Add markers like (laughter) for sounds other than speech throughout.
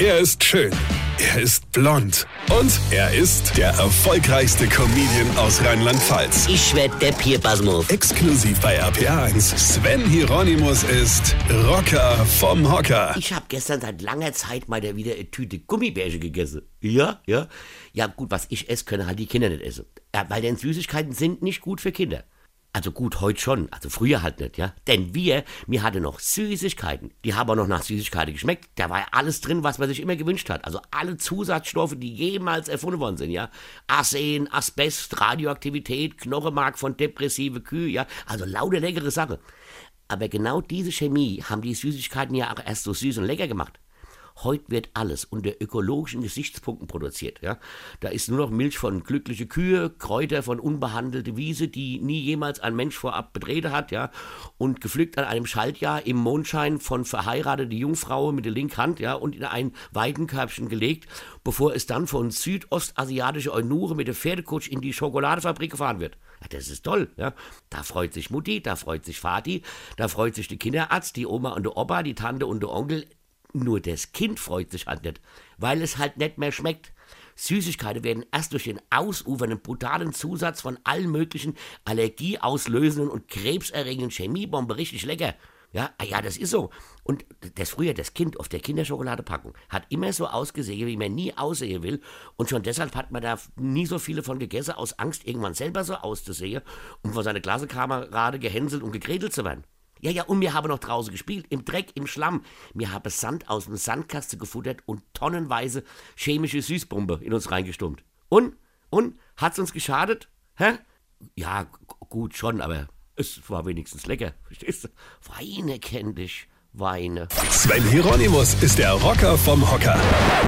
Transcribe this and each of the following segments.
Er ist schön. Er ist blond. Und er ist der erfolgreichste Comedian aus Rheinland-Pfalz. Ich werd der Pierpasmus. Exklusiv bei RPA1. Sven Hieronymus ist Rocker vom Hocker. Ich habe gestern seit langer Zeit mal wieder eine Tüte Gummibärchen gegessen. Ja, ja. Ja, gut, was ich esse, können halt die Kinder nicht essen. Ja, weil denn Süßigkeiten sind nicht gut für Kinder. Also gut, heute schon, also früher halt nicht, ja. Denn wir, mir hatte noch Süßigkeiten. Die haben auch noch nach Süßigkeiten geschmeckt. Da war ja alles drin, was man sich immer gewünscht hat. Also alle Zusatzstoffe, die jemals erfunden worden sind, ja. Arsen, Asbest, Radioaktivität, Knochenmark von depressive Kühe, ja. Also lauter leckere Sache. Aber genau diese Chemie haben die Süßigkeiten ja auch erst so süß und lecker gemacht. Heute wird alles unter ökologischen Gesichtspunkten produziert. Ja? Da ist nur noch Milch von glückliche Kühe, Kräuter von unbehandelte Wiese, die nie jemals ein Mensch vorab betreten hat, ja, und gepflückt an einem Schaltjahr im Mondschein von verheiratete Jungfrau mit der linken Hand, ja, und in ein Weidenkörbchen gelegt, bevor es dann von südostasiatischer Eunure mit der Pferdekutsch in die Schokoladefabrik gefahren wird. Ja, das ist toll, ja. Da freut sich Mutti, da freut sich Vati, da freut sich der Kinderarzt, die Oma und der Opa, die Tante und der Onkel. Nur das Kind freut sich halt nicht, weil es halt nicht mehr schmeckt. Süßigkeiten werden erst durch den ausufernden brutalen Zusatz von allen möglichen allergieauslösenden und krebserregenden Chemiebomben richtig lecker. Ja, ah ja, das ist so. Und das früher, das Kind auf der Kinderschokoladepackung hat immer so ausgesehen, wie man nie aussehen will. Und schon deshalb hat man da nie so viele von gegessen, aus Angst, irgendwann selber so auszusehen und vor seine Klassenkameraden gehänselt und gekredelt zu werden. Ja, ja, und wir haben noch draußen gespielt, im Dreck, im Schlamm. Wir haben Sand aus dem Sandkasten gefuttert und tonnenweise chemische Süßbombe in uns reingestummt. Und? Und? Hat's uns geschadet? Hä? Ja, gut schon, aber es war wenigstens lecker. (laughs) Verstehst du? Weine kenn dich. Weine. Sven Hieronymus ist der Rocker vom Hocker.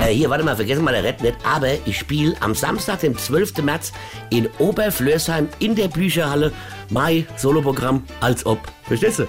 Äh, hier, warte mal, vergessen mal der Red nicht. Aber ich spiele am Samstag, dem 12. März, in Oberflörsheim in der Bücherhalle Mai Soloprogramm als ob. Verstehst du?